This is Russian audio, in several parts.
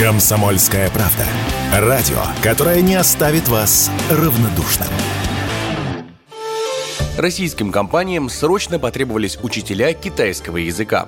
Комсомольская правда. Радио, которое не оставит вас равнодушным. Российским компаниям срочно потребовались учителя китайского языка.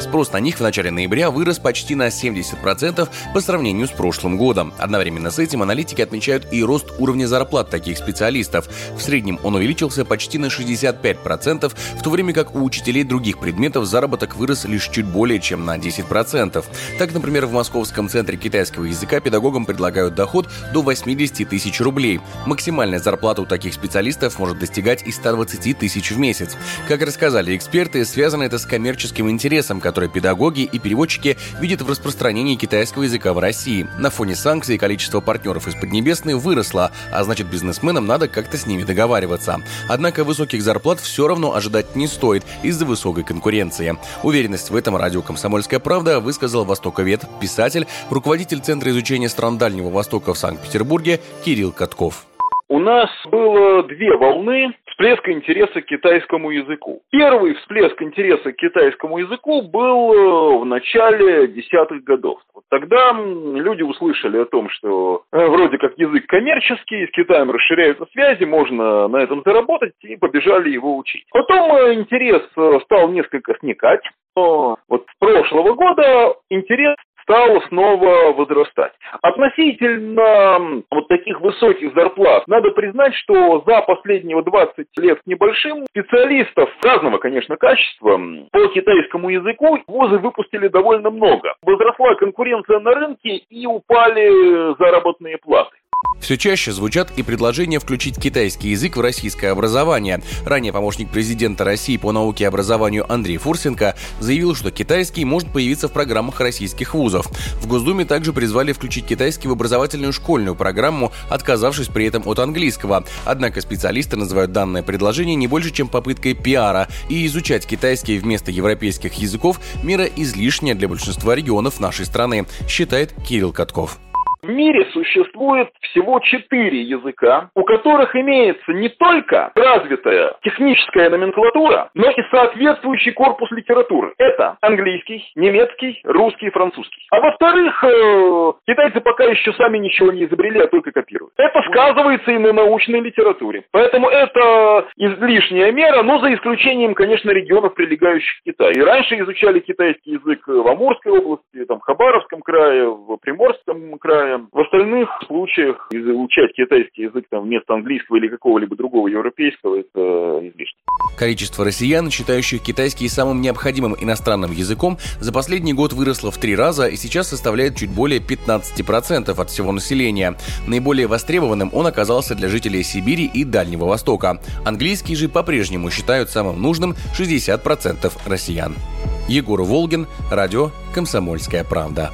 Спрос на них в начале ноября вырос почти на 70% по сравнению с прошлым годом. Одновременно с этим аналитики отмечают и рост уровня зарплат таких специалистов. В среднем он увеличился почти на 65%, в то время как у учителей других предметов заработок вырос лишь чуть более чем на 10%. Так, например, в Московском центре китайского языка педагогам предлагают доход до 80 тысяч рублей. Максимальная зарплата у таких специалистов может достигать и 120 тысяч в месяц. Как рассказали эксперты, связано это с коммерческим интересом, которые педагоги и переводчики видят в распространении китайского языка в России. На фоне санкций количество партнеров из Поднебесной выросло, а значит бизнесменам надо как-то с ними договариваться. Однако высоких зарплат все равно ожидать не стоит из-за высокой конкуренции. Уверенность в этом радио «Комсомольская правда» высказал востоковед, писатель, руководитель Центра изучения стран Дальнего Востока в Санкт-Петербурге Кирилл Катков. У нас было две волны всплеска интереса к китайскому языку. Первый всплеск интереса к китайскому языку был э, в начале десятых годов. Вот тогда люди услышали о том, что э, вроде как язык коммерческий, с Китаем расширяются связи, можно на этом заработать, и побежали его учить. Потом э, интерес стал несколько сникать. Но вот с прошлого года интерес стал снова возрастать. Относительно вот таких высоких зарплат, надо признать, что за последние 20 лет с небольшим специалистов разного, конечно, качества по китайскому языку вузы выпустили довольно много. Возросла конкуренция на рынке и упали заработные платы. Все чаще звучат и предложения включить китайский язык в российское образование. Ранее помощник президента России по науке и образованию Андрей Фурсенко заявил, что китайский может появиться в программах российских вузов. В Госдуме также призвали включить китайский в образовательную школьную программу, отказавшись при этом от английского. Однако специалисты называют данное предложение не больше, чем попыткой пиара, и изучать китайский вместо европейских языков – мера излишняя для большинства регионов нашей страны, считает Кирилл Катков. В мире существует всего четыре языка, у которых имеется не только развитая техническая номенклатура, но и соответствующий корпус литературы. Это английский, немецкий, русский и французский. А во-вторых, э, китайцы пока еще сами ничего не изобрели, а только копируют. Это сказывается и на научной литературе. Поэтому это излишняя мера, но за исключением, конечно, регионов, прилегающих к Китаю. И раньше изучали китайский язык в Амурской области, там, в Хабаровском крае, в Приморском крае, в остальных случаях изучать китайский язык там, вместо английского или какого-либо другого европейского – это излишне. Количество россиян, считающих китайский самым необходимым иностранным языком, за последний год выросло в три раза и сейчас составляет чуть более 15% от всего населения. Наиболее востребованным он оказался для жителей Сибири и Дальнего Востока. Английский же по-прежнему считают самым нужным 60% россиян. Егор Волгин, радио «Комсомольская правда».